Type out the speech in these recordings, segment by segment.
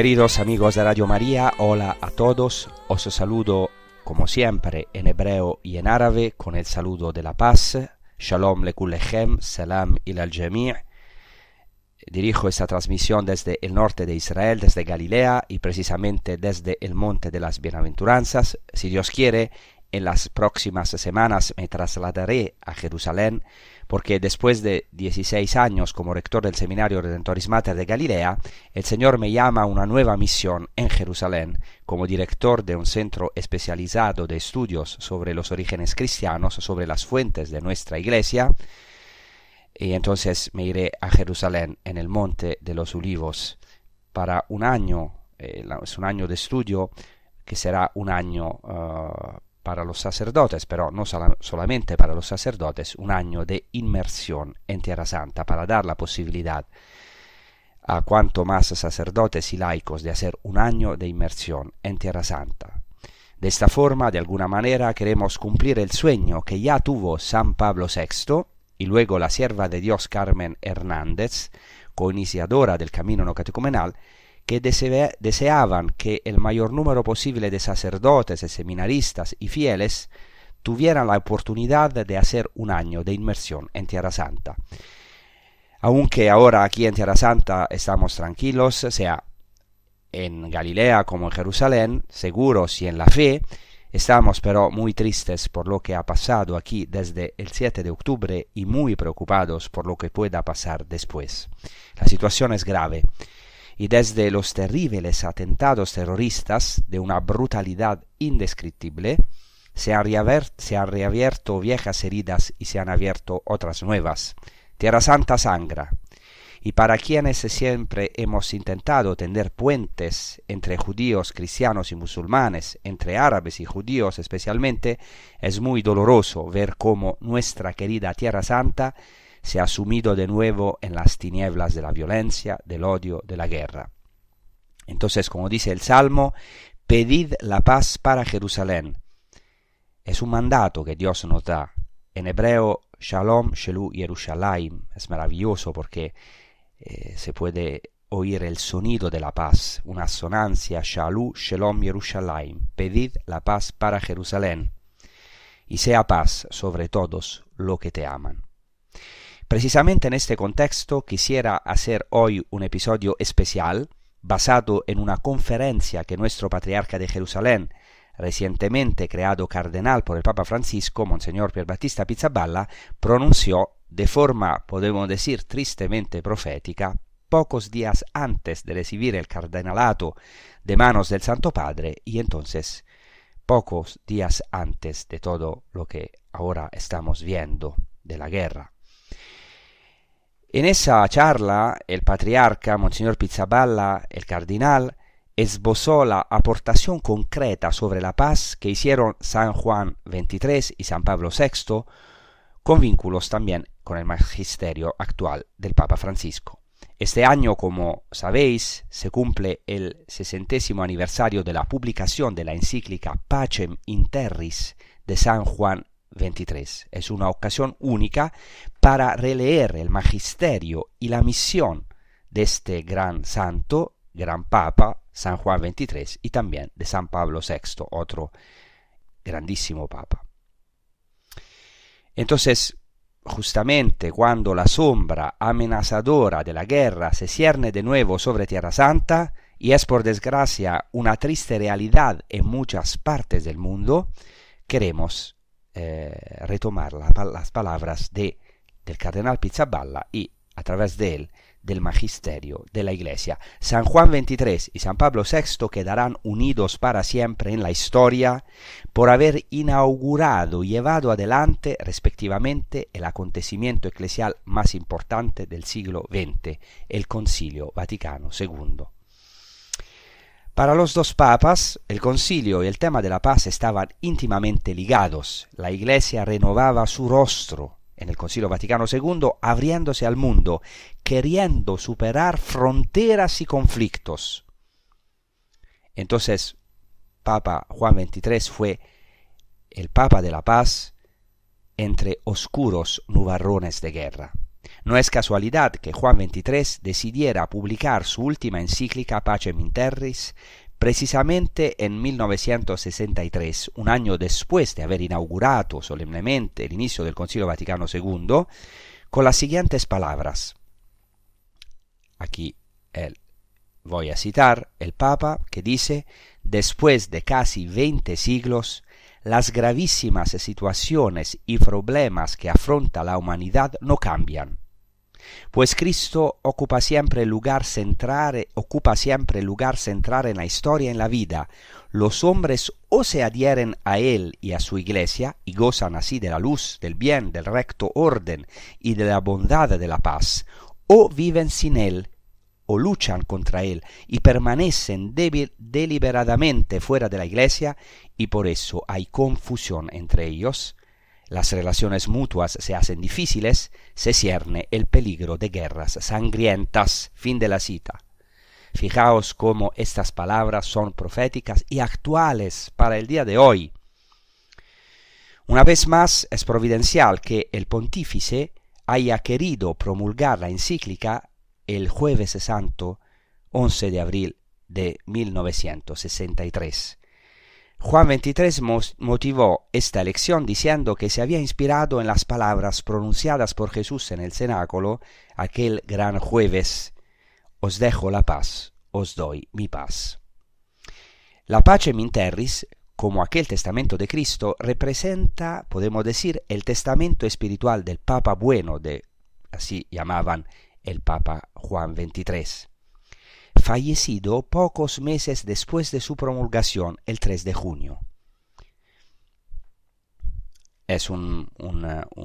Queridos amigos de Radio María, hola a todos. Os saludo como siempre en hebreo y en árabe con el saludo de la paz. Shalom lekullechem, salam il al Dirijo esta transmisión desde el norte de Israel, desde Galilea y precisamente desde el Monte de las Bienaventuranzas. Si Dios quiere, en las próximas semanas me trasladaré a Jerusalén porque después de 16 años como rector del Seminario Redentoris Mater de Galilea, el Señor me llama a una nueva misión en Jerusalén como director de un centro especializado de estudios sobre los orígenes cristianos, sobre las fuentes de nuestra iglesia, y entonces me iré a Jerusalén en el Monte de los Olivos para un año, eh, es un año de estudio que será un año uh, para los sacerdotes, pero no solamente para los sacerdotes, un año de inmersión en Tierra Santa para dar la posibilidad a cuanto más sacerdotes y laicos de hacer un año de inmersión en Tierra Santa. De esta forma, de alguna manera, queremos cumplir el sueño que ya tuvo San Pablo VI y luego la sierva de Dios Carmen Hernández, coiniciadora del camino no catecumenal, que deseaban que el mayor número posible de sacerdotes, seminaristas y fieles tuvieran la oportunidad de hacer un año de inmersión en Tierra Santa. Aunque ahora aquí en Tierra Santa estamos tranquilos, sea en Galilea como en Jerusalén, seguros y en la fe, estamos pero muy tristes por lo que ha pasado aquí desde el 7 de octubre y muy preocupados por lo que pueda pasar después. La situación es grave y desde los terribles atentados terroristas de una brutalidad indescriptible, se han, reabierto viejas heridas y se han abierto otras nuevas. Tierra Santa sangra. Y para quienes siempre hemos intentado tender puentes entre judíos, cristianos y musulmanes, entre árabes y judíos especialmente, es muy doloroso ver cómo nuestra querida Tierra Santa se ha sumido de nuevo en las tinieblas de la violencia, del odio, de la guerra. Entonces, como dice el Salmo, pedid la paz para Jerusalén. Es un mandato que Dios nos da. En hebreo, Shalom Shelu Yerushalayim. Es maravilloso porque eh, se puede oír el sonido de la paz, una sonancia, Shalom Shalom Yerushalayim, pedid la paz para Jerusalén, y sea paz sobre todos los que te aman. Precisamente en este contexto quisiera hacer hoy un episodio especial basado en una conferencia que nuestro patriarca de Jerusalén, recientemente creado cardenal por el Papa Francisco, Monseñor Pierbattista Pizzaballa, pronunció de forma, podemos decir, tristemente profética, pocos días antes de recibir el cardenalato de manos del Santo Padre y entonces pocos días antes de todo lo que ahora estamos viendo de la guerra. En esa charla, el patriarca, Monseñor Pizzaballa, el cardinal, esbozó la aportación concreta sobre la paz que hicieron San Juan XXIII y San Pablo VI, con vínculos también con el magisterio actual del Papa Francisco. Este año, como sabéis, se cumple el sesentésimo aniversario de la publicación de la encíclica Pacem in Terris de San Juan XXIII. Es una ocasión única para releer el magisterio y la misión de este gran santo, gran papa, San Juan XXIII, y también de San Pablo VI, otro grandísimo papa. Entonces, justamente cuando la sombra amenazadora de la guerra se cierne de nuevo sobre Tierra Santa, y es por desgracia una triste realidad en muchas partes del mundo, queremos eh, retomar la, las palabras de, del cardenal Pizzaballa y, a través de él, del magisterio de la Iglesia. San Juan XXIII y San Pablo VI quedarán unidos para siempre en la historia por haber inaugurado y llevado adelante respectivamente el acontecimiento eclesial más importante del siglo XX, el Concilio Vaticano II. Para los dos papas, el concilio y el tema de la paz estaban íntimamente ligados. La Iglesia renovaba su rostro en el Concilio Vaticano II, abriéndose al mundo, queriendo superar fronteras y conflictos. Entonces, Papa Juan XXIII fue el Papa de la Paz entre oscuros nubarrones de guerra. No es casualidad que Juan XXIII decidiera publicar su última encíclica Pacem in Terris precisamente en 1963, un año después de haber inaugurado solemnemente el inicio del Concilio Vaticano II, con las siguientes palabras. Aquí él, voy a citar el Papa que dice, después de casi veinte siglos, las gravísimas situaciones y problemas que afronta la humanidad no cambian pues Cristo ocupa siempre lugar central, ocupa siempre lugar central en la historia, en la vida. Los hombres o se adhieren a Él y a su iglesia y gozan así de la luz, del bien, del recto orden y de la bondad de la paz, o viven sin Él o luchan contra Él y permanecen deliberadamente fuera de la iglesia y por eso hay confusión entre ellos las relaciones mutuas se hacen difíciles, se cierne el peligro de guerras sangrientas. Fin de la cita. Fijaos cómo estas palabras son proféticas y actuales para el día de hoy. Una vez más es providencial que el pontífice haya querido promulgar la encíclica el jueves santo 11 de abril de 1963. Juan XXIII motivó esta elección diciendo que se había inspirado en las palabras pronunciadas por Jesús en el cenáculo aquel gran jueves, Os dejo la paz, os doy mi paz. La Pacem in Terris, como aquel testamento de Cristo, representa, podemos decir, el testamento espiritual del Papa Bueno, de, así llamaban el Papa Juan XXIII fallecido pocos meses después de su promulgación el 3 de junio. Es un,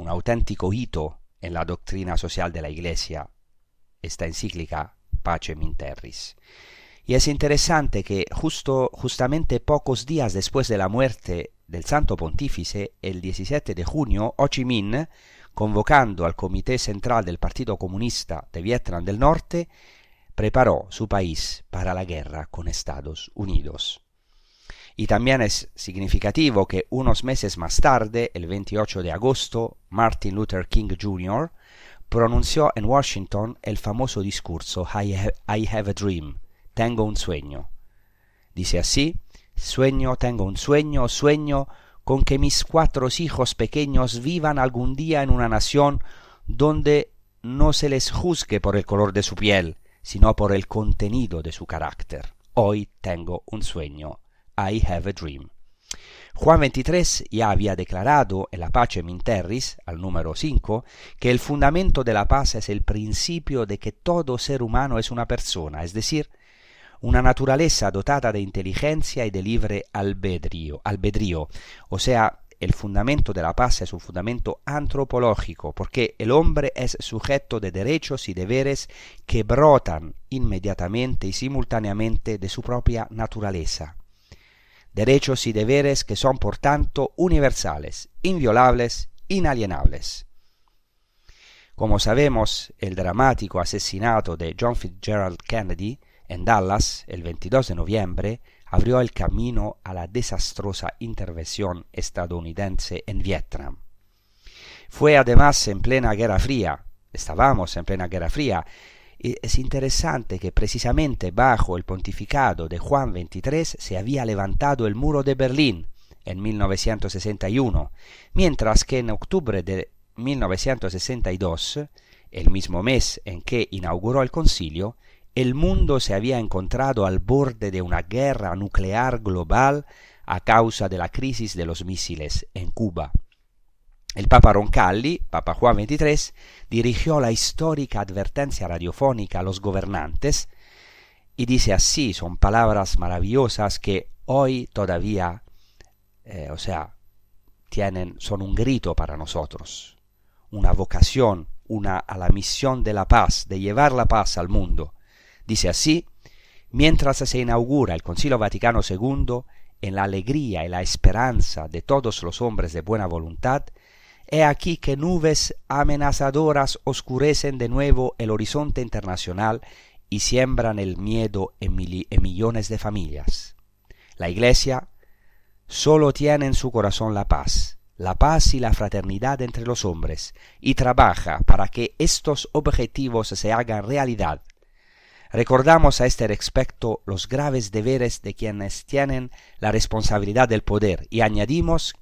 auténtico hito en la doctrina social de la Iglesia, esta encíclica Pacem in Terris. Y es interesante que justo, justamente pocos días después de la muerte del Santo Pontífice, el 17 de junio, Ho Chi Minh, convocando al Comité Central del Partido Comunista de Vietnam del Norte, preparó su país para la guerra con Estados Unidos. Y también es significativo que unos meses más tarde, el 28 de agosto, Martin Luther King Jr. pronunció en Washington el famoso discurso I have, a dream, tengo un sueño. Dice así, sueño, tengo un sueño, sueño con que mis cuatro hijos pequeños vivan algún día en una nación donde no se les juzgue por el color de su piel, sino por el contenido de su carácter. Hoy tengo un sueño. I have a dream. Juan XXIII ya había declarado en la Pacem in Terris, al número 5, que el fundamento de la paz es el principio de que todo ser humano es una persona, es decir, una naturaleza dotada de inteligencia y de libre albedrío, albedrío o sea, el fundamento de la paz es un fundamento antropológico, porque el hombre es sujeto de derechos y deberes que brotan inmediatamente y simultáneamente de su propia naturaleza. Derechos y deberes que son, por tanto, universales, inviolables, inalienables. Como sabemos, el dramático asesinato de John Fitzgerald Kennedy en Dallas el 22 de noviembre abrió el camino a la desastrosa intervención estadounidense en Vietnam. Fue además en plena Guerra Fría, estábamos en plena Guerra Fría, y es interesante que precisamente bajo el pontificado de Juan XXIII se había levantado el muro de Berlín en 1961, mientras que en octubre de 1962, el mismo mes en que inauguró el concilio, el mundo se había encontrado al borde de una guerra nuclear global a causa de la crisis de los misiles en Cuba. El Papa Roncalli, Papa Juan XXIII, dirigió la histórica advertencia radiofónica a los gobernantes y dice así, son palabras maravillosas que hoy todavía, eh, o sea, tienen, son un grito para nosotros, una vocación, una a la misión de la paz, de llevar la paz al mundo. Dice así, mientras se inaugura el Concilio Vaticano II, en la alegría y la esperanza de todos los hombres de buena voluntad, he aquí que nubes amenazadoras oscurecen de nuevo el horizonte internacional y siembran el miedo en, en millones de familias. La Iglesia solo tiene en su corazón la paz, la paz y la fraternidad entre los hombres, y trabaja para que estos objetivos se hagan realidad Recordamos a este respecto los graves deberes de quienes tienen la responsabilidad del poder y añadimos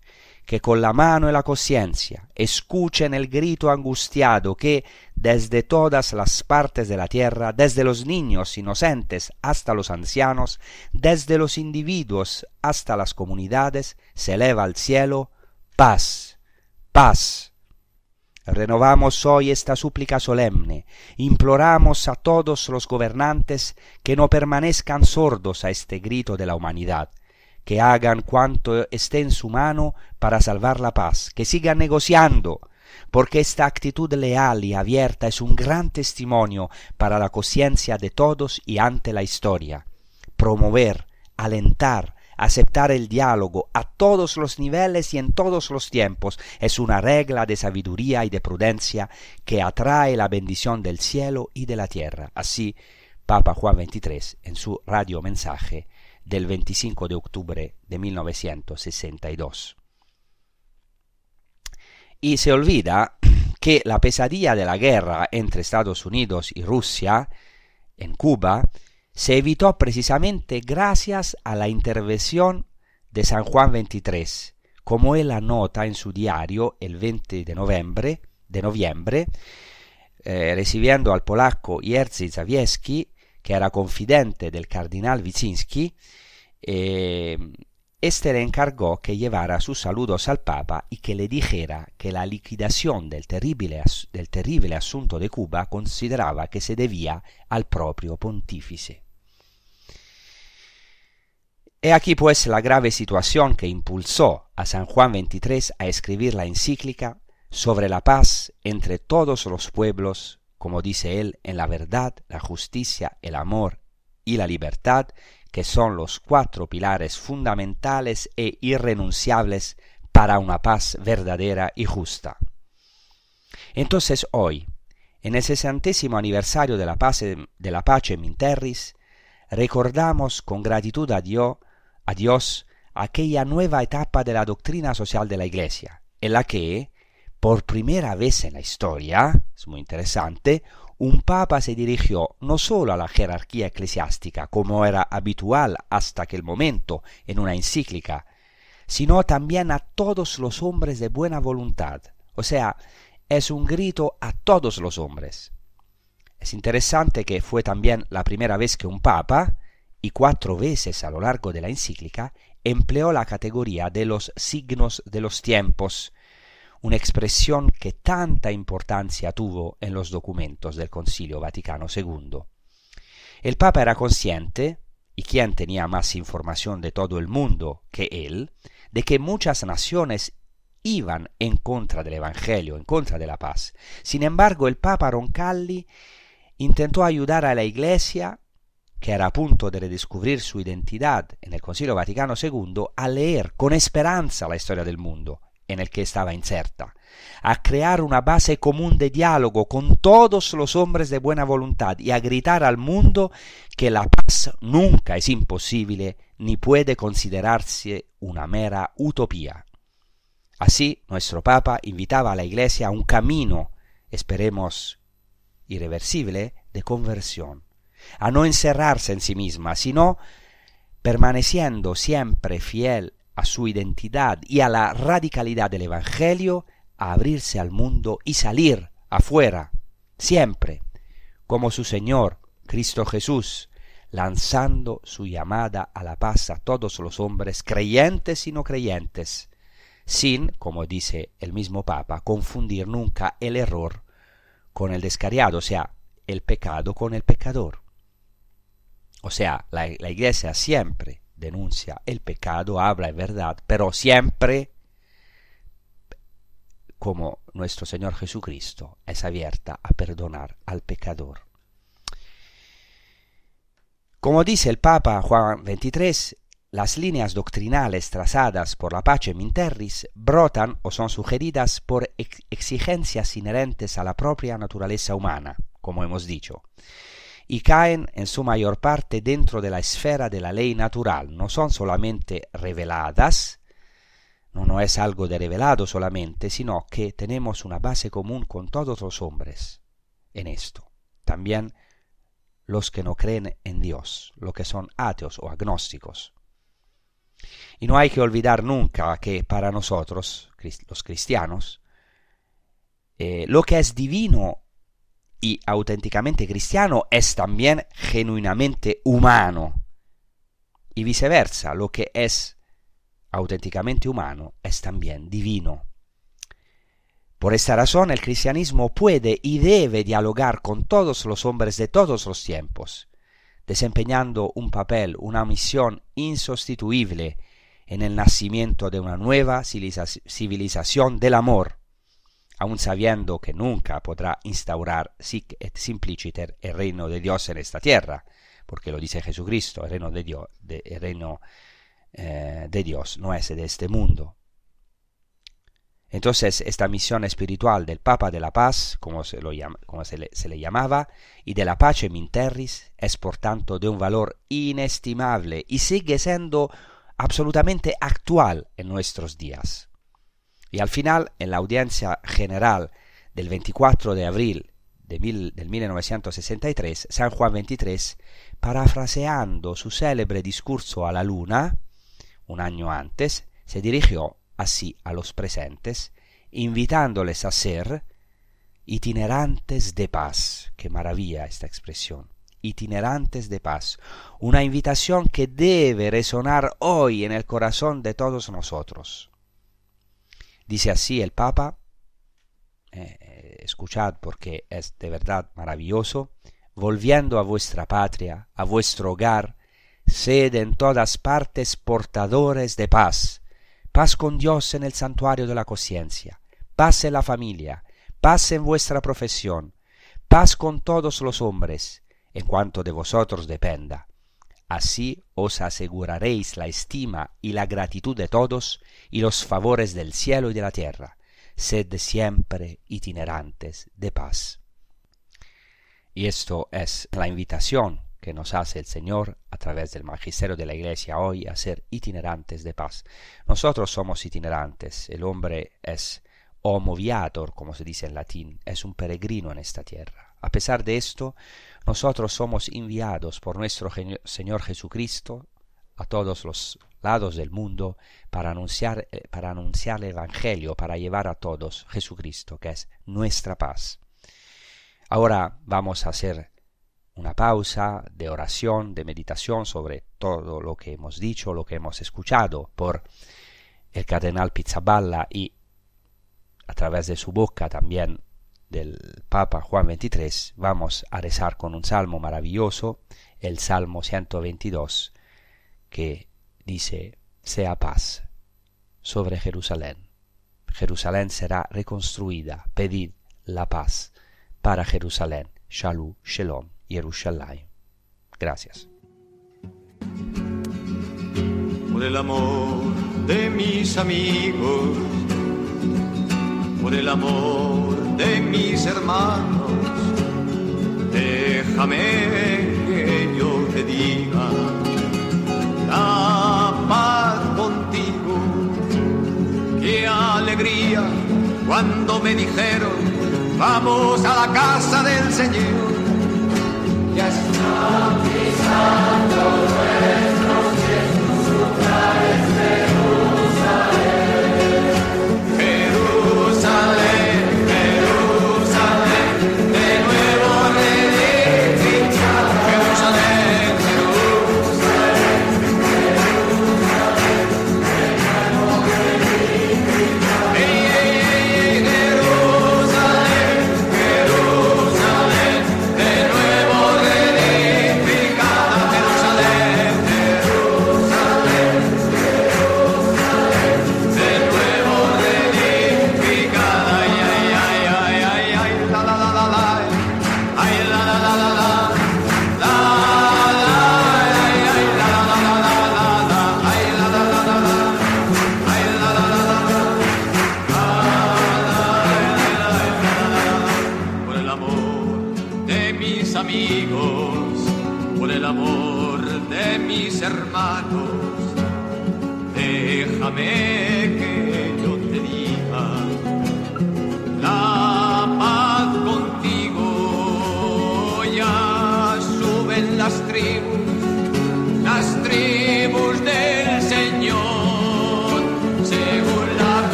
que con la mano y la conciencia escuchen el grito angustiado que desde todas las partes de la tierra, desde los niños inocentes hasta los ancianos, desde los individuos hasta las comunidades, se eleva al cielo, paz, paz, Renovamos hoy esta súplica solemne, imploramos a todos los gobernantes que no permanezcan sordos a este grito de la humanidad, que hagan cuanto esté en su mano para salvar la paz, que sigan negociando, porque esta actitud leal y abierta es un gran testimonio para la conciencia de todos y ante la historia. Promover, alentar, Aceptar el diálogo a todos los niveles y en todos los tiempos es una regla de sabiduría y de prudencia que atrae la bendición del cielo y de la tierra. Así, Papa Juan XXIII en su radio mensaje del 25 de octubre de 1962. Y se olvida que la pesadilla de la guerra entre Estados Unidos y Rusia en Cuba se evitó precisamente gracias a la intervención de San Juan XXIII, como él anota en su diario el 20 de noviembre, de noviembre eh, recibiendo al polaco Jerzy Zawieski, que era confidente del cardenal Wyszynski, eh, este le encargó que llevara sus saludos al Papa y que le dijera que la liquidación del terrible asunto de Cuba consideraba que se debía al propio pontífice. He aquí pues la grave situación que impulsó a San Juan XXIII a escribir la encíclica sobre la paz entre todos los pueblos, como dice él, en la verdad, la justicia, el amor y la libertad, que son los cuatro pilares fundamentales e irrenunciables para una paz verdadera y justa. Entonces hoy, en el sesentésimo aniversario de la, paz, de la Pace Terris, recordamos con gratitud a Dios a Dios aquella nueva etapa de la doctrina social de la Iglesia, en la que, por primera vez en la historia, es muy interesante, un papa se dirigió no solo a la jerarquía eclesiástica, como era habitual hasta aquel momento en una encíclica, sino también a todos los hombres de buena voluntad. O sea, es un grito a todos los hombres. Es interesante que fue también la primera vez que un papa, y cuatro veces a lo largo de la encíclica, empleó la categoría de los signos de los tiempos, una expresión que tanta importancia tuvo en los documentos del Concilio Vaticano II. El Papa era consciente, y quien tenía más información de todo el mundo que él, de que muchas naciones iban en contra del Evangelio, en contra de la paz. Sin embargo, el Papa Roncalli intentó ayudar a la Iglesia, que era a punto de redescubrir su identidad en el Concilio Vaticano II, a leer con esperanza la historia del mundo en el que estaba inserta, a crear una base común de diálogo con todos los hombres de buena voluntad y a gritar al mundo que la paz nunca es imposible ni puede considerarse una mera utopía. Así, nuestro Papa invitaba a la Iglesia a un camino, esperemos irreversible, de conversión, a no encerrarse en sí misma, sino permaneciendo siempre fiel a su identidad y a la radicalidad del Evangelio, a abrirse al mundo y salir afuera, siempre, como su Señor, Cristo Jesús, lanzando su llamada a la paz a todos los hombres, creyentes y no creyentes, sin, como dice el mismo Papa, confundir nunca el error con el descariado, o sea, el pecado con el pecador. O sea, la, iglesia siempre denuncia el pecado, habla en verdad, pero siempre como nuestro Señor Jesucristo es abierta a perdonar al pecador. Como dice el Papa Juan XXIII, las líneas doctrinales trazadas por la Pace Minterris brotan o son sugeridas por exigencias inherentes a la propia naturaleza humana, como hemos dicho, y caen en su mayor parte dentro de la esfera de la ley natural, no son solamente reveladas, no, no es algo de revelado solamente, sino que tenemos una base común con todos los hombres en esto. También los que no creen en Dios, los que son ateos o agnósticos. Y no hay que olvidar nunca que para nosotros, los cristianos, eh, lo que es divino y auténticamente cristiano es también genuinamente humano. Y viceversa, lo que es auténticamente humano es también divino. Por esta razón el cristianismo puede y debe dialogar con todos los hombres de todos los tiempos, desempeñando un papel, una misión insustituible en el nacimiento de una nueva civilización del amor, aun sabiendo que nunca podrá instaurar sic et simpliciter el reino de Dios en esta tierra, porque lo dice Jesucristo, el reino de Dios, el reino eh, de Dios no es de este mundo. Entonces, esta misión espiritual del Papa de la Paz, como se, lo como se, le, se le llamaba, y de la Pace Minterris, es por tanto de un valor inestimable y sigue siendo absolutamente actual en nuestros días. Y al final, en la audiencia general del 24 de abril de del 1963, San Juan XXIII, parafraseando su célebre discurso a la luna, un año antes, se dirigió así a los presentes, invitándoles a ser itinerantes de paz. Qué maravilla esta expresión. Itinerantes de paz. Una invitación que debe resonar hoy en el corazón de todos nosotros. Dice así el Papa, eh, eh, escuchad porque es de verdad maravilloso, volviendo a vuestra patria, a vuestro hogar, sed en todas partes portadores de paz, paz con Dios en el santuario de la conciencia, paz en la familia, paz en vuestra profesión, paz con todos los hombres, en cuanto de vosotros dependa. Así os aseguraréis la estima y la gratitud de todos y los favores del cielo y de la tierra. Sed siempre itinerantes de paz. Y esto es la invitación que nos hace el Señor a través del magisterio de la Iglesia hoy a ser itinerantes de paz. Nosotros somos itinerantes, el hombre es homo viator, como se dice en latín, es un peregrino en esta tierra. A pesar de esto, nosotros somos enviados por nuestro Señor Jesucristo a todos los lados del mundo para anunciar, eh, para anunciar el Evangelio, para llevar a todos Jesucristo, que es nuestra paz. Ahora vamos a hacer una pausa de oración, de meditación sobre todo lo que hemos dicho, lo que hemos escuchado por el cardenal Pizzaballa y a través de su boca también del Papa Juan XXIII, vamos a rezar con un salmo maravilloso, el Salmo 122, que dice, sea paz sobre Jerusalén. Jerusalén será reconstruida, pedid la paz para Jerusalén. Shalom, Shalom. Jerusalén. Gracias. Por el amor de mis amigos, por el amor de mis hermanos, déjame que yo te diga la paz contigo. Qué alegría cuando me dijeron, vamos a la casa del Señor ya está pisando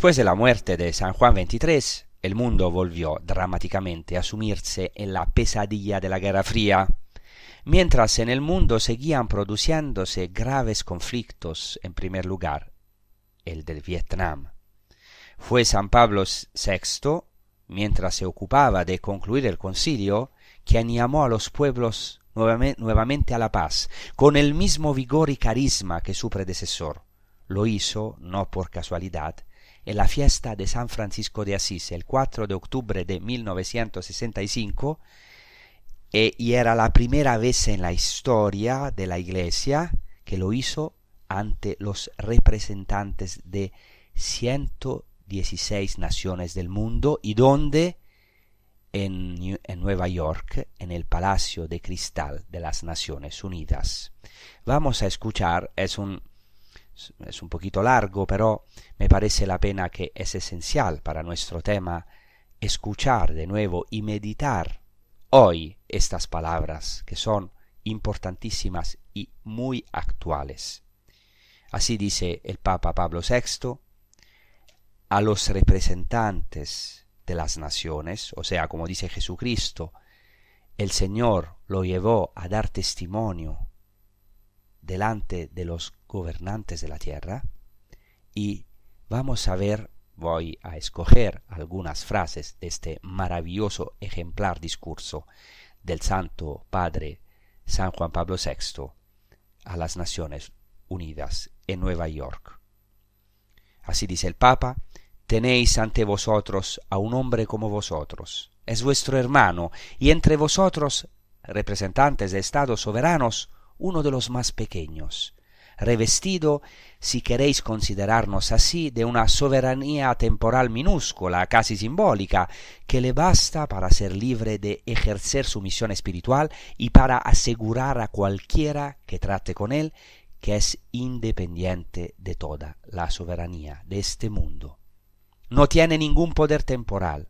Después de la muerte de San Juan XXIII, el mundo volvió dramáticamente a sumirse en la pesadilla de la Guerra Fría, mientras en el mundo seguían produciéndose graves conflictos, en primer lugar, el del Vietnam. Fue San Pablo VI, mientras se ocupaba de concluir el concilio, quien llamó a los pueblos nuevamente a la paz, con el mismo vigor y carisma que su predecesor. Lo hizo, no por casualidad, en la fiesta de San Francisco de Asís, el 4 de octubre de 1965, e, y era la primera vez en la historia de la Iglesia que lo hizo ante los representantes de 116 naciones del mundo y donde en, Nueva York, en el Palacio de Cristal de las Naciones Unidas. Vamos a escuchar, es un, es un poquito largo, pero me parece la pena que es esencial para nuestro tema escuchar de nuevo y meditar hoy estas palabras que son importantísimas y muy actuales. Así dice el Papa Pablo VI a los representantes de las naciones, o sea, como dice Jesucristo, el Señor lo llevó a dar testimonio delante de los gobernantes de la tierra y vamos a ver, voy a escoger algunas frases de este maravilloso ejemplar discurso del Santo Padre San Juan Pablo VI a las Naciones Unidas en Nueva York. Así dice el Papa, tenéis ante vosotros a un hombre como vosotros, es vuestro hermano, y entre vosotros, representantes de estados soberanos, uno de los más pequeños, revestido, si queréis considerarnos así, de una soberanía temporal minúscula, casi simbólica, que le basta para ser libre de ejercer su misión espiritual y para asegurar a cualquiera que trate con él que es independiente de toda la soberanía de este mundo. No tiene ningún poder temporal,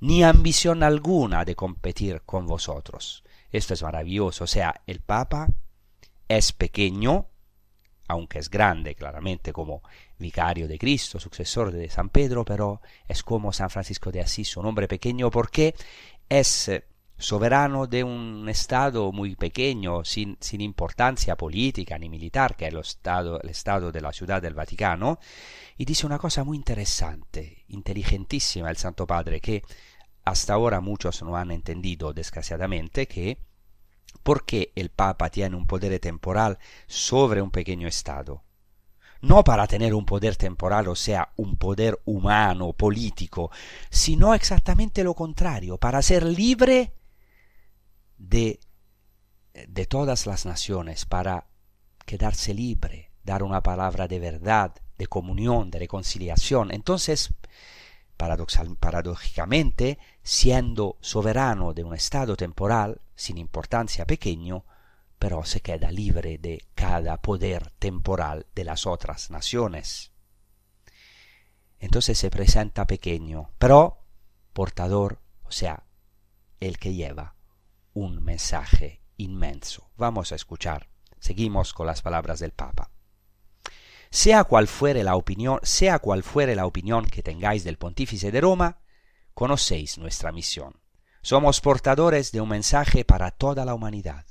ni ambición alguna de competir con vosotros. Esto es maravilloso. O sea, el Papa es pequeño, aunque es grande claramente como vicario de Cristo, sucesor de San Pedro, pero es como San Francisco de Asís, un hombre pequeño porque es soberano de un estado muy pequeño, sin, sin importancia política ni militar, que es el estado, el estado de la ciudad del Vaticano, y dice una cosa muy interesante, inteligentísima el Santo Padre, que hasta ahora muchos no han entendido desgraciadamente, que ¿Por qué el Papa tiene un poder temporal sobre un pequeño Estado? No para tener un poder temporal, o sea, un poder humano, político, sino exactamente lo contrario, para ser libre de, de todas las naciones, para quedarse libre, dar una palabra de verdad, de comunión, de reconciliación. Entonces, paradójicamente, siendo soberano de un estado temporal, sin importancia pequeño, pero se queda libre de cada poder temporal de las otras naciones. Entonces se presenta pequeño, pero portador, o sea, el que lleva un mensaje inmenso. Vamos a escuchar. Seguimos con las palabras del Papa. Sea cual fuere la opinión, sea cual fuere la opinión que tengáis del pontífice de Roma, conocéis nuestra misión. Somos portadores de un mensaje para toda la humanidad.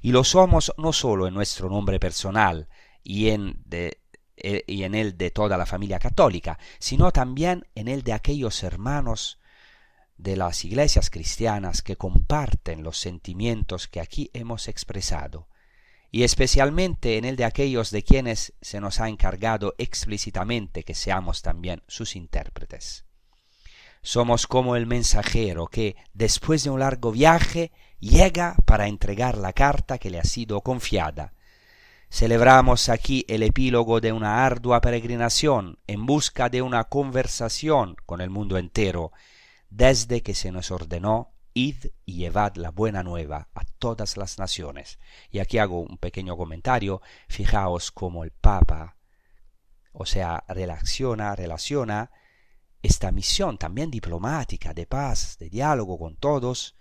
Y lo somos no solo en nuestro nombre personal y en, eh, y en el de toda la familia católica, sino también en el de aquellos hermanos de las iglesias cristianas que comparten los sentimientos que aquí hemos expresado y especialmente en el de aquellos de quienes se nos ha encargado explícitamente que seamos también sus intérpretes. Somos como el mensajero que, después de un largo viaje, llega para entregar la carta que le ha sido confiada. Celebramos aquí el epílogo de una ardua peregrinación en busca de una conversación con el mundo entero, desde que se nos ordenó id y llevad la buena nueva a todas las naciones. Y aquí hago un pequeño comentario, fijaos cómo el Papa, o sea, relaciona, relaciona esta misión también diplomática, de paz, de diálogo con todos,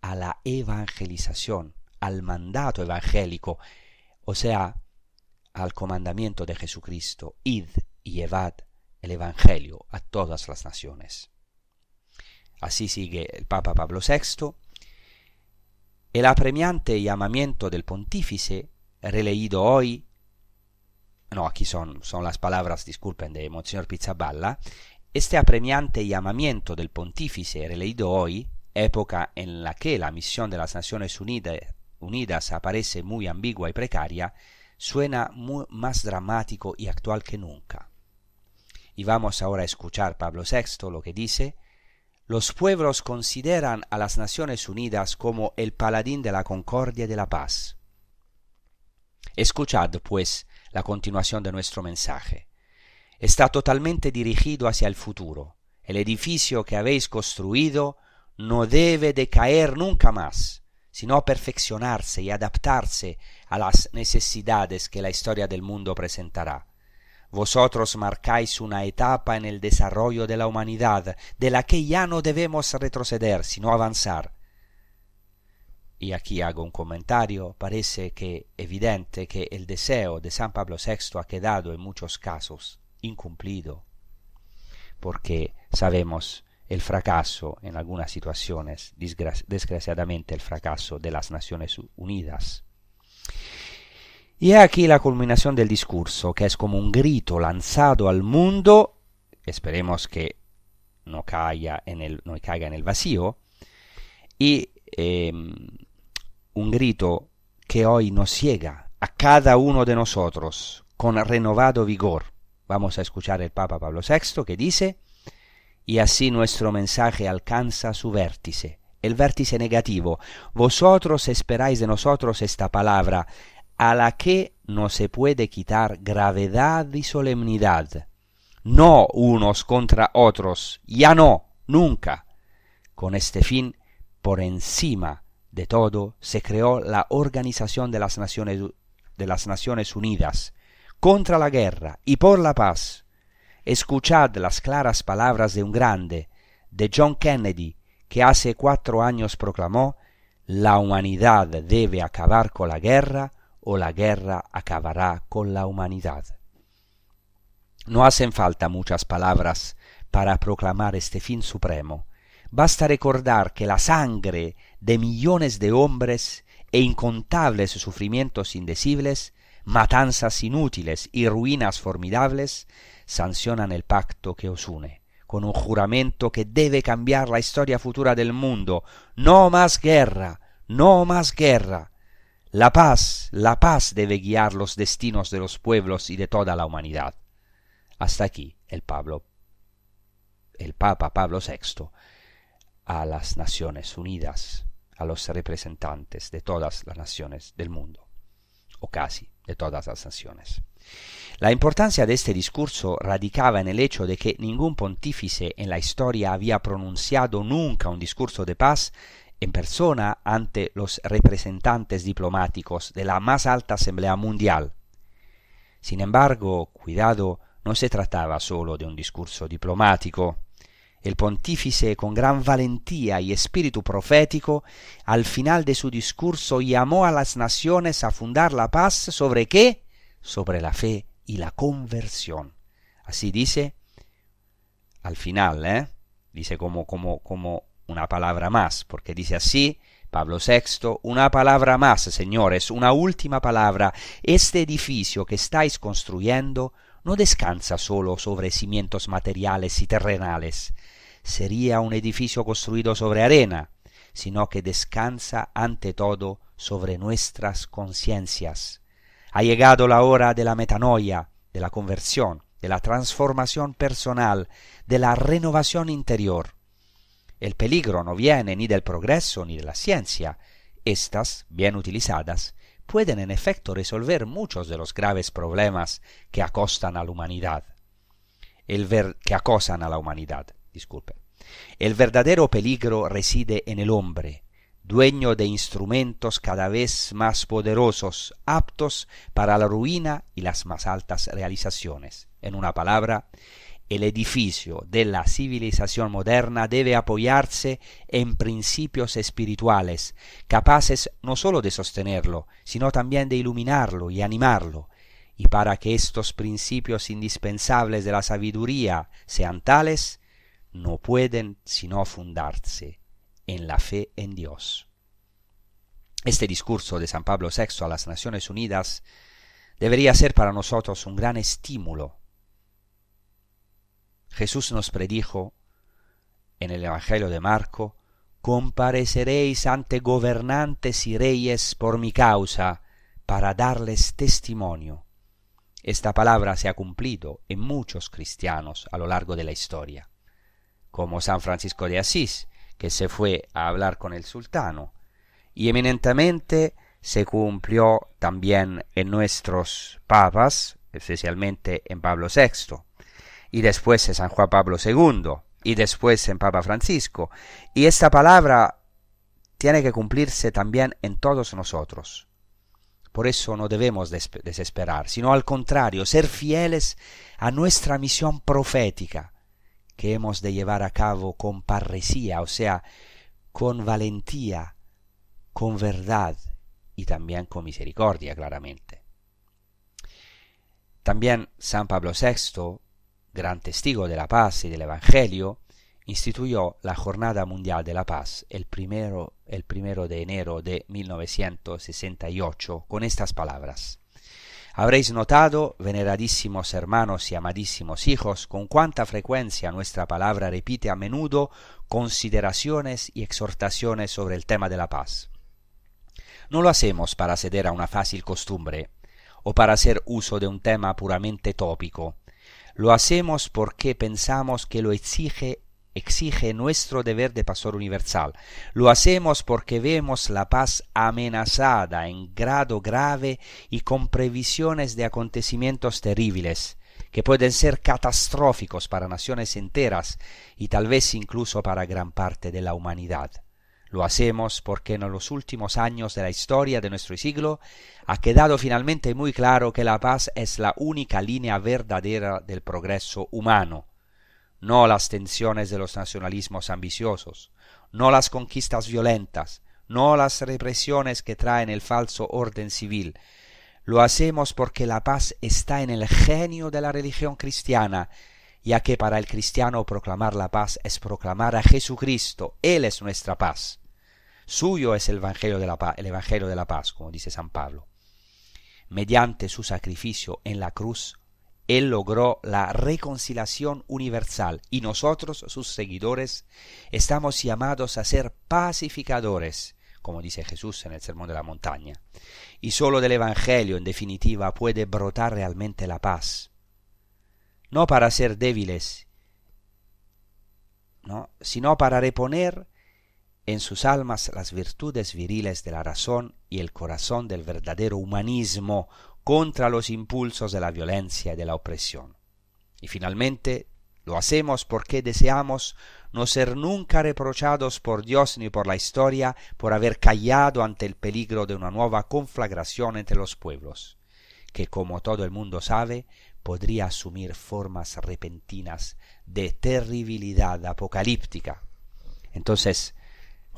a la evangelización, al mandato evangélico, o sea, al comandamiento de Jesucristo, id y llevad el Evangelio a todas las naciones. Así sigue el Papa Pablo VI. El apremiante llamamiento del pontífice, releído hoy, no, aquí son, son las palabras, disculpen, de Monsignor Pizzaballa, este apremiante llamamiento del pontífice releído hoy época en la que la misión de las Naciones Unidas, aparece muy ambigua y precaria, suena más dramático y actual que nunca. Y vamos ahora a escuchar Pablo VI lo que dice, los pueblos consideran a las Naciones Unidas como el paladín de la concordia y de la paz. Escuchad, pues, la continuación de nuestro mensaje. Está totalmente dirigido hacia el futuro. El edificio que habéis construido no debe decaer nunca más, sino perfeccionarse y adaptarse a las necesidades que la historia del mundo presentará. Vosotros marcáis una etapa en el desarrollo de la humanidad, de la que ya no debemos retroceder, sino avanzar. Y aquí hago un comentario, parece que evidente que el deseo de San Pablo VI ha quedado en muchos casos incumplido, porque sabemos el fracaso en algunas situaciones, desgraciadamente el fracaso de las Naciones Unidas. Y he aquí la culminación del discurso, que es como un grito lanzado al mundo, esperemos que no caiga en el, no vacío, y em, un grito que hoy nos llega a cada uno de nosotros con renovado vigor. Vamos a escuchar el Papa Pablo VI que dice, y así nuestro mensaje alcanza su vértice, el vértice negativo. Vosotros esperáis de nosotros esta palabra, a la que no se puede quitar gravedad y solemnidad. No unos contra otros, ya no, nunca. Con este fin, por encima de todo, se creó la Organización de las Naciones, de las Naciones Unidas, contra la guerra y por la paz, Escuchad las claras palabras de un grande, de John Kennedy, que hace cuatro años proclamó La humanidad debe acabar con la guerra o la guerra acabará con la humanidad. No hacen falta muchas palabras para proclamar este fin supremo. Basta recordar que la sangre de millones de hombres e incontables sufrimientos indecibles, matanzas inútiles y ruinas formidables sancionan el pacto que os une, con un juramento que debe cambiar la historia futura del mundo. No más guerra, no más guerra. La paz, la paz debe guiar los destinos de los pueblos y de toda la humanidad. Hasta aquí el Pablo, el Papa Pablo VI a las Naciones Unidas, a los representantes de todas las naciones del mundo, o casi de todas las naciones. La importancia de este discurso radicaba en el hecho de que ningún pontífice en la historia había pronunciado nunca un discurso de paz en persona ante los representantes diplomáticos de la más alta Asamblea Mundial. Sin embargo, cuidado, no se trataba solo de un discurso diplomático. El pontífice, con gran valentía y espíritu profético, al final de su discurso llamó a las naciones a fundar la paz sobre qué? Sobre la fe y la conversión. Así dice al final, ¿eh? Dice como, como, como una palabra más, porque dice así, Pablo VI, una palabra más, señores, una última palabra. Este edificio que estáis construyendo no descansa solo sobre cimientos materiales y terrenales. Sería un edificio construido sobre arena, sino que descansa ante todo sobre nuestras conciencias. Ha llegado la hora de la metanoia, de la conversión, de la transformación personal, de la renovación interior. El peligro no viene ni del progreso ni de la ciencia. Estas, bien utilizadas, pueden en efecto resolver muchos de los graves problemas que acostan a la humanidad. El ver que acosan a la humanidad, disculpe. El verdadero peligro reside en el hombre, dueño de instrumentos cada vez más poderosos, aptos para la ruina y las más altas realizaciones. En una palabra, el edificio de la civilización moderna debe apoyarse en principios espirituales, capaces no sólo de sostenerlo, sino también de iluminarlo y animarlo, y para que estos principios indispensables de la sabiduría sean tales, no pueden sino fundarse en la fe en Dios. Este discurso de San Pablo VI a las Naciones Unidas debería ser para nosotros un gran estímulo. Jesús nos predijo en el Evangelio de Marco compareceréis ante gobernantes y reyes por mi causa, para darles testimonio. Esta palabra se ha cumplido en muchos cristianos a lo largo de la historia, como San Francisco de Asís, que se fue a hablar con el sultano, y eminentemente se cumplió también en nuestros papas, especialmente en Pablo VI, y después en San Juan Pablo II, y después en Papa Francisco. Y esta palabra tiene que cumplirse también en todos nosotros. Por eso no debemos desesperar, sino al contrario, ser fieles a nuestra misión profética, que hemos de llevar a cabo con parresía, o sea, con valentía, con verdad y también con misericordia, claramente. También San Pablo VI gran testigo de la paz y del Evangelio, instituyó la Jornada Mundial de la Paz el primero, el primero de enero de 1968 con estas palabras. Habréis notado, veneradísimos hermanos y amadísimos hijos, con cuánta frecuencia nuestra palabra repite a menudo consideraciones y exhortaciones sobre el tema de la paz. No lo hacemos para ceder a una fácil costumbre, o para hacer uso de un tema puramente tópico, lo hacemos porque pensamos que lo exige exige nuestro deber de pastor universal. Lo hacemos porque vemos la paz amenazada en grado grave y con previsiones de acontecimientos terribles, que pueden ser catastróficos para naciones enteras y tal vez incluso para gran parte de la humanidad. Lo hacemos porque en los últimos años de la historia de nuestro siglo ha quedado finalmente muy claro que la paz es la única línea verdadera del progreso humano, no las tensiones de los nacionalismos ambiciosos, no las conquistas violentas, no las represiones que traen el falso orden civil. Lo hacemos porque la paz está en el genio de la religión cristiana, ya que para el cristiano proclamar la paz es proclamar a Jesucristo, Él es nuestra paz. Suyo es el Evangelio de la paz, el Evangelio de la paz, como dice San Pablo. Mediante su sacrificio en la cruz, Él logró la reconciliación universal y nosotros, sus seguidores, estamos llamados a ser pacificadores, como dice Jesús en el Sermón de la Montaña. Y sólo del Evangelio, en definitiva, puede brotar realmente la paz. No para ser débiles, ¿no? sino para reponer en sus almas las virtudes viriles de la razón y el corazón del verdadero humanismo contra los impulsos de la violencia y de la opresión. Y finalmente lo hacemos porque deseamos no ser nunca reprochados por Dios ni por la historia por haber callado ante el peligro de una nueva conflagración entre los pueblos, que como todo el mundo sabe, podría asumir formas repentinas de terribilidad apocalíptica. Entonces,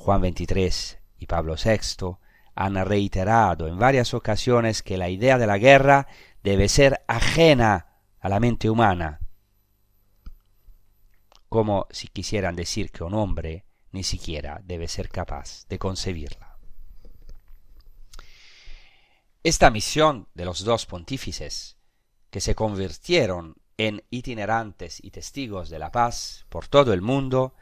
Juan XXIII y Pablo VI han reiterado en varias ocasiones que la idea de la guerra debe ser ajena a la mente humana, como si quisieran decir que un hombre ni siquiera debe ser capaz de concebirla. Esta misión de los dos pontífices, que se convirtieron en itinerantes y testigos de la paz por todo el mundo,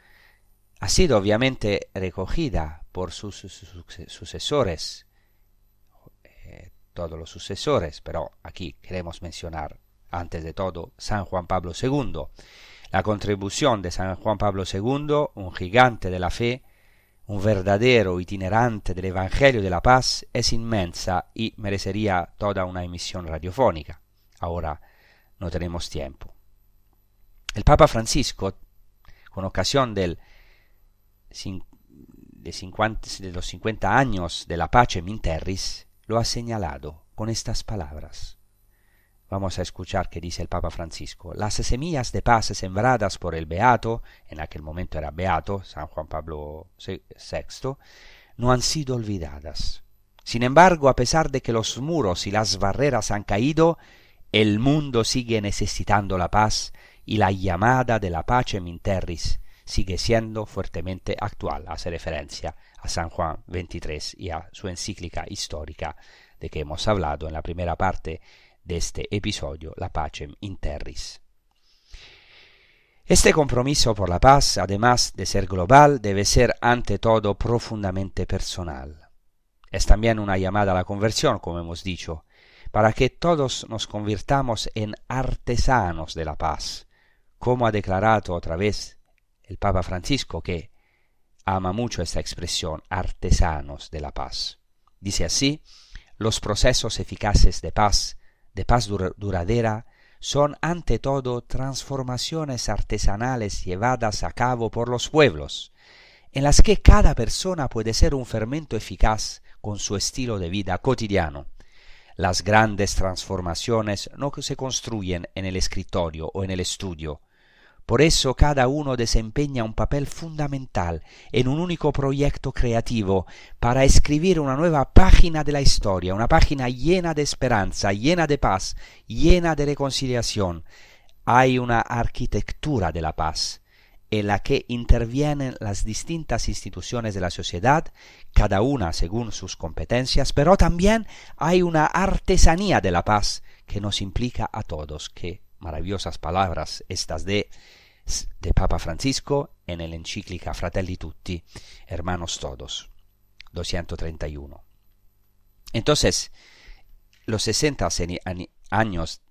ha sido obviamente recogida por sus, sucesores, eh, todos los sucesores, pero aquí queremos mencionar antes de todo San Juan Pablo II. La contribución de San Juan Pablo II, un gigante de la fe, un verdadero itinerante del Evangelio de la Paz, es inmensa y merecería toda una emisión radiofónica. Ahora no tenemos tiempo. El Papa Francisco, con ocasión del de, los 50 años de la Pace in Terris, lo ha señalado con estas palabras. Vamos a escuchar qué dice el Papa Francisco. Las semillas de paz sembradas por el Beato, en aquel momento era Beato, San Juan Pablo VI, no han sido olvidadas. Sin embargo, a pesar de que los muros y las barreras han caído, el mundo sigue necesitando la paz y la llamada de la pace in terris sigue siendo fuertemente actual. Hace referencia a San Juan XXIII y a su encíclica histórica de que hemos hablado en la primera parte de este episodio, La Pacem in Terris. Este compromiso por la paz, además de ser global, debe ser ante todo profundamente personal. Es también una llamada a la conversión, como hemos dicho, para que todos nos convirtamos en artesanos de la paz, como ha declarado otra vez el Papa Francisco, que ama mucho esta expresión, artesanos de la paz. Dice así, los procesos eficaces de paz, de paz duradera, son ante todo transformaciones artesanales llevadas a cabo por los pueblos, en las que cada persona puede ser un fermento eficaz con su estilo de vida cotidiano. Las grandes transformaciones no se construyen en el escritorio o en el estudio, por eso cada uno desempeña un papel fundamental en un único proyecto creativo para escribir una nueva página de la historia, una página llena de esperanza, llena de paz, llena de reconciliación. Hay una arquitectura de la paz en la que intervienen las distintas instituciones de la sociedad, cada una según sus competencias, pero también hay una artesanía de la paz que nos implica a todos. Qué maravillosas palabras estas de de Papa Francisco en el encíclica Fratelli Tutti, Hermanos Todos, 231. Entonces, los 60 años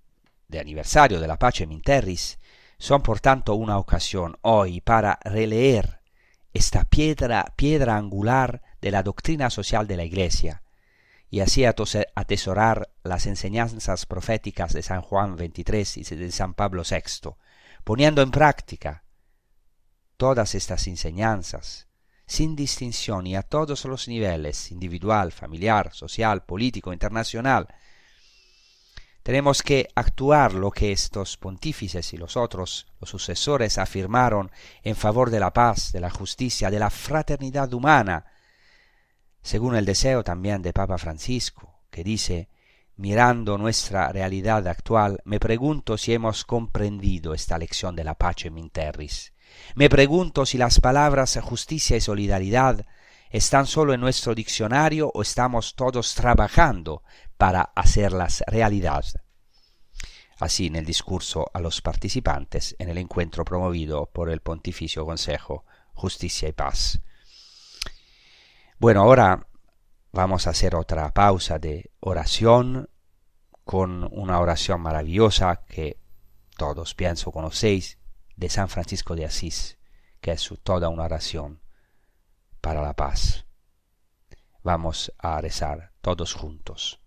de aniversario de la Pacem in Terris son por tanto una ocasión hoy para releer esta piedra, piedra angular de la doctrina social de la Iglesia y así atesorar las enseñanzas proféticas de San Juan XXIII y de San Pablo VI, poniendo en práctica todas estas enseñanzas, sin distinción y a todos los niveles, individual, familiar, social, político, internacional, tenemos que actuar lo que estos pontífices y los otros, los sucesores, afirmaron en favor de la paz, de la justicia, de la fraternidad humana, según el deseo también de Papa Francisco, que dice Mirando nuestra realidad actual, me pregunto si hemos comprendido esta lección de la Pacem in Terris. Me pregunto si las palabras justicia y solidaridad están solo en nuestro diccionario o estamos todos trabajando para hacerlas realidad. Así en el discurso a los participantes en el encuentro promovido por el Pontificio Consejo Justicia y Paz. Bueno, ahora Vamos a hacer otra pausa de oración con una oración maravillosa que todos pienso conocéis de San Francisco de Asís, que es toda una oración para la paz. Vamos a rezar todos juntos.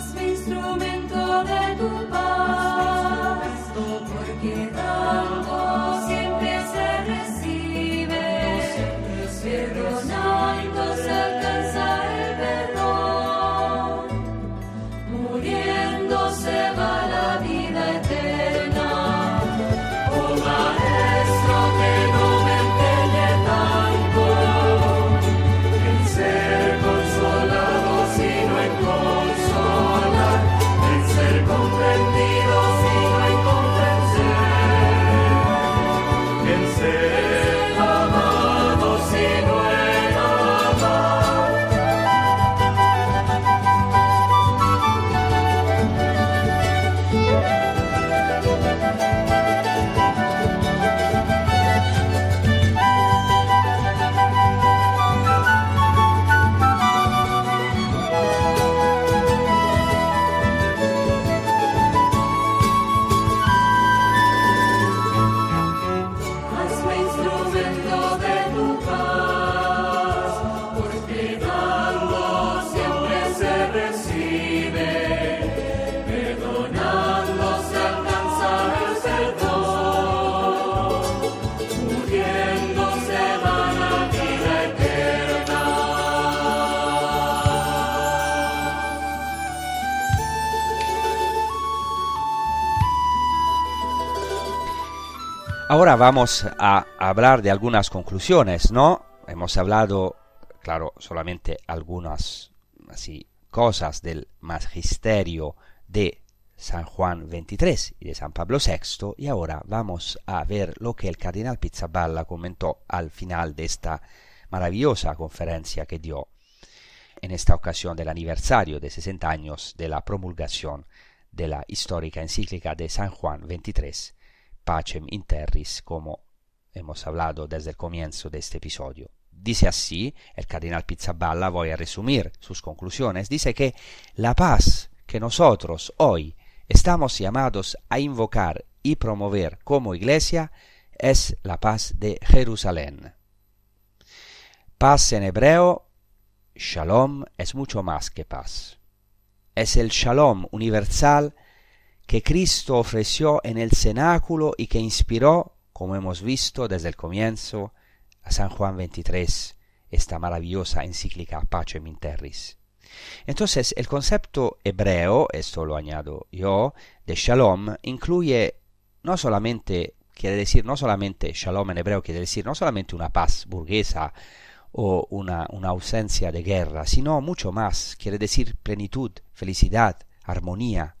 Se va la vida eterna. Vamos a hablar de algunas conclusiones, ¿no? Hemos hablado, claro, solamente algunas así cosas del magisterio de San Juan XXIII y de San Pablo VI y ahora vamos a ver lo que el cardenal Pizzaballa comentó al final de esta maravillosa conferencia que dio en esta ocasión del aniversario de 60 años de la promulgación de la histórica encíclica de San Juan XXIII pacem in terris, como hemos hablado desde el comienzo de este episodio. Dice así, el cardenal Pizzaballa, voy a resumir sus conclusiones, dice que la paz que nosotros hoy estamos llamados a invocar y promover como iglesia es la paz de Jerusalén. Paz en hebreo, shalom, es mucho más que paz. Es el shalom universal que Cristo ofreció en el cenáculo y que inspiró, como hemos visto desde el comienzo, a San Juan XXIII, esta maravillosa encíclica Pacem in Terris. Entonces, el concepto hebreo, esto lo añado yo, de shalom, incluye no solamente, quiere decir, no solamente shalom en hebreo quiere decir no solamente una paz burguesa o una, una ausencia de guerra, sino mucho más, quiere decir plenitud, felicidad, armonía,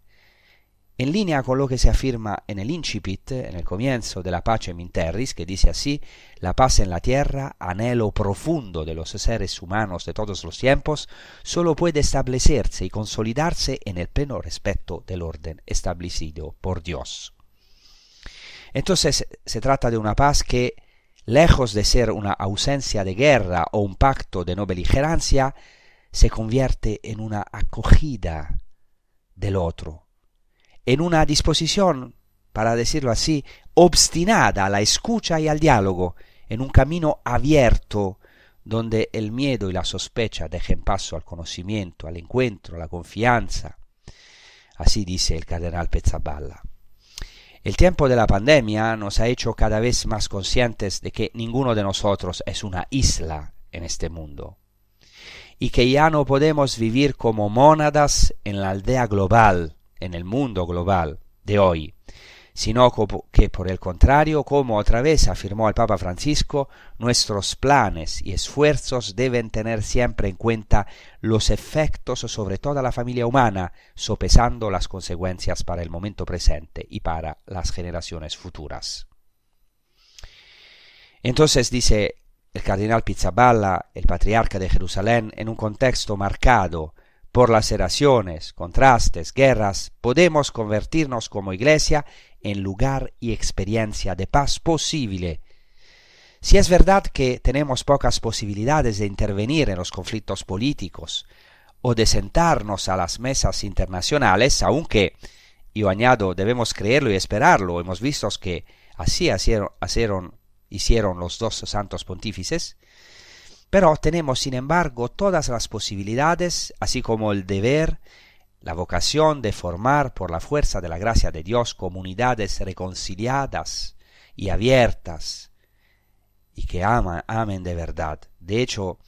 en línea con lo que se afirma en el incipit, en el comienzo de la Pacem in Terris, que dice así, la paz en la tierra, anhelo profundo de los seres humanos de todos los tiempos, solo puede establecerse y consolidarse en el pleno respeto del orden establecido por Dios. Entonces se trata de una paz que, lejos de ser una ausencia de guerra o un pacto de no beligerancia, se convierte en una acogida del otro, en una disposición, para decirlo así, obstinada a la escucha y al diálogo, en un camino abierto donde el miedo y la sospecha dejen paso al conocimiento, al encuentro, a la confianza. Así dice el cardenal Pezzaballa. El tiempo de la pandemia nos ha hecho cada vez más conscientes de que ninguno de nosotros es una isla en este mundo y que ya no podemos vivir como mónadas en la aldea global, en el mundo global de hoy, sino que por el contrario, como otra vez afirmó el Papa Francisco, nuestros planes y esfuerzos deben tener siempre en cuenta los efectos sobre toda la familia humana, sopesando las consecuencias para el momento presente y para las generaciones futuras. Entonces dice el cardenal Pizzaballa, el patriarca de Jerusalén, en un contexto marcado por laceraciones, contrastes, guerras, podemos convertirnos como iglesia en lugar y experiencia de paz posible. Si es verdad que tenemos pocas posibilidades de intervenir en los conflictos políticos o de sentarnos a las mesas internacionales, aunque, yo añado, debemos creerlo y esperarlo, hemos visto que así hicieron los dos santos pontífices, pero tenemos, sin embargo, todas las posibilidades, así como el deber, la vocación de formar por la fuerza de la gracia de Dios comunidades reconciliadas y abiertas y que aman, amen de verdad. De hecho,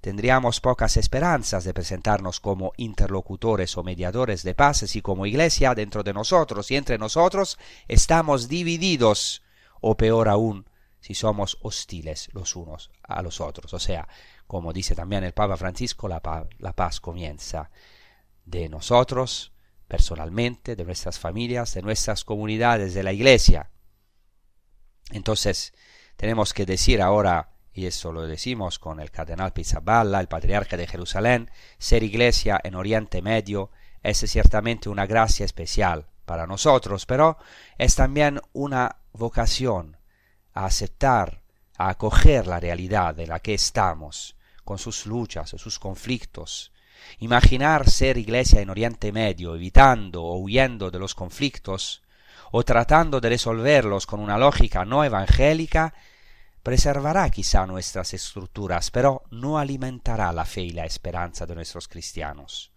tendríamos pocas esperanzas de presentarnos como interlocutores o mediadores de paz si como iglesia dentro de nosotros y entre nosotros estamos divididos o peor aún si somos hostiles los unos a los otros. O sea, como dice también el Papa Francisco, la, paz comienza de nosotros personalmente, de nuestras familias, de nuestras comunidades, de la iglesia. Entonces, tenemos que decir ahora, y eso lo decimos con el cardenal Pizzaballa, el patriarca de Jerusalén, ser iglesia en Oriente Medio es ciertamente una gracia especial para nosotros, pero es también una vocación a aceptar, a acoger la realidad en la que estamos, con sus luchas, sus conflictos. Imaginar ser iglesia en Oriente Medio, evitando o huyendo de los conflictos, o tratando de resolverlos con una lógica no evangélica, preservará quizá nuestras estructuras, pero no alimentará la fe y la esperanza de nuestros cristianos.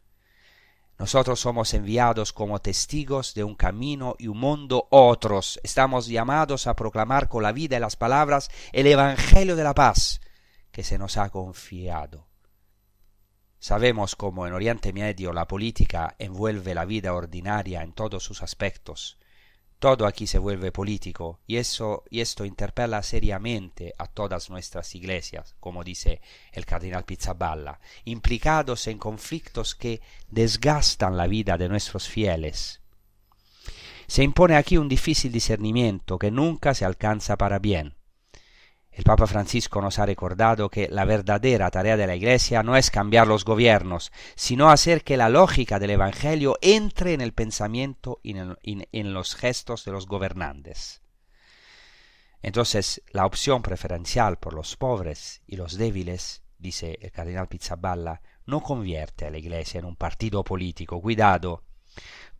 Nosotros somos enviados como testigos de un camino y un mundo otros. Estamos llamados a proclamar con la vida y las palabras el Evangelio de la paz que se nos ha confiado. Sabemos cómo en Oriente Medio la política envuelve la vida ordinaria en todos sus aspectos, Todo aquí se vuelve político y, y esto interpela seriamente a todas nuestras iglesias, como dice el cardenal Pizzaballa, implicados en conflictos que desgastan la vida de nuestros fieles. Se impone aquí un difícil discernimiento que nunca se alcanza para bien. El Papa Francisco nos ha recordado que la verdadera tarea de la Iglesia no es cambiar los gobiernos, sino hacer que la lógica del Evangelio entre en el pensamiento y en, los gestos de los gobernantes. Entonces, la opción preferencial por los pobres y los débiles, dice el cardenal Pizzaballa, no convierte a la Iglesia en un partido político. Cuidado.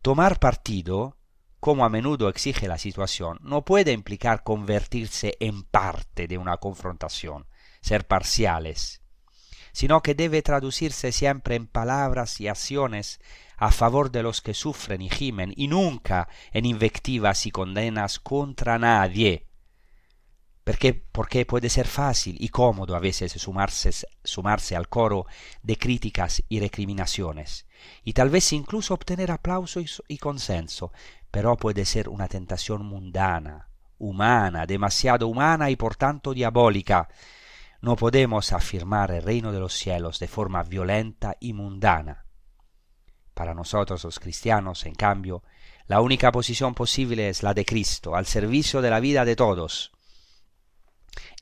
Tomar partido como a menudo exige la situación, no puede implicar convertirse en parte de una confrontación, ser parciales, sino que debe traducirse siempre en palabras y acciones a favor de los que sufren y gimen, y nunca en invectivas y condenas contra nadie. Porque, porque puede ser fácil y cómodo a veces sumarse, sumarse al coro de críticas y recriminaciones, y tal vez incluso obtener aplauso y consenso, pero puede ser una tentación mundana, humana, demasiado humana y por tanto diabólica. No podemos afirmar el reino de los cielos de forma violenta y mundana. Para nosotros los cristianos, en cambio, la única posición posible es la de Cristo, al servicio de la vida de todos.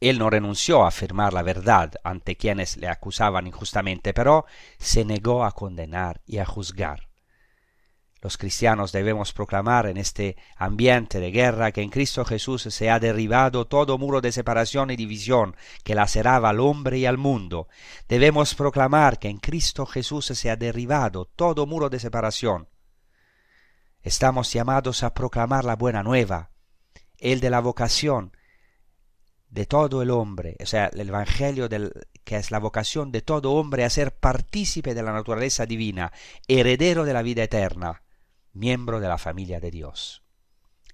Él no renunció a afirmar la verdad ante quienes le acusaban injustamente, pero se negó a condenar y a juzgar. Los cristianos debemos proclamar en este ambiente de guerra que en Cristo Jesús se ha derribado todo muro de separación y división que laceraba al hombre y al mundo. Debemos proclamar que en Cristo Jesús se ha derribado todo muro de separación. Estamos llamados a proclamar la buena nueva, el de la vocación de todo el hombre, o sea, el Evangelio del, que es la vocación de todo hombre a ser partícipe de la naturaleza divina, heredero de la vida eterna miembro de la familia de Dios.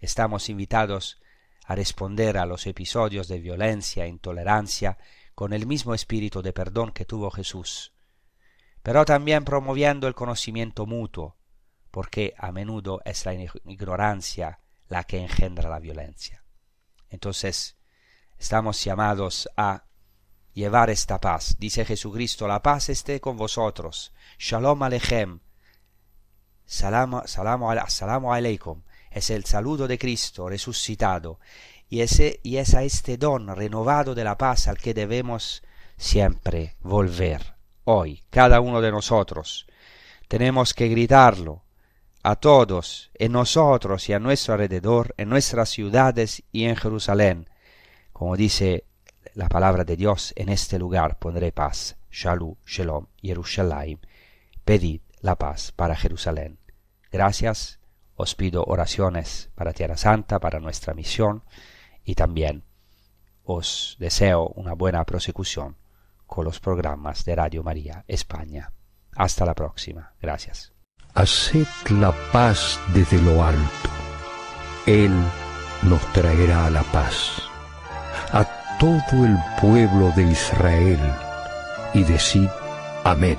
Estamos invitados a responder a los episodios de violencia e intolerancia con el mismo espíritu de perdón que tuvo Jesús, pero también promoviendo el conocimiento mutuo, porque a menudo es la ignorancia la que engendra la violencia. Entonces, estamos llamados a llevar esta paz. Dice Jesucristo, la paz esté con vosotros. Shalom Alechem, Salam, salamu aleikum es el saludo de Cristo resucitado y, es a este don renovado de la paz al que debemos siempre volver. Hoy, cada uno de nosotros, tenemos que gritarlo a todos, en nosotros y a nuestro alrededor, en nuestras ciudades y en Jerusalén. Como dice la palabra de Dios, en este lugar pondré paz. Shalom, Shalom, Jerusalén. Pedid la paz para Jerusalén. Gracias, os pido oraciones para Tierra Santa, para nuestra misión y también os deseo una buena prosecución con los programas de Radio María España. Hasta la próxima. Gracias. Haced la paz desde lo alto. Él nos traerá la paz. A todo el pueblo de Israel y decid amén.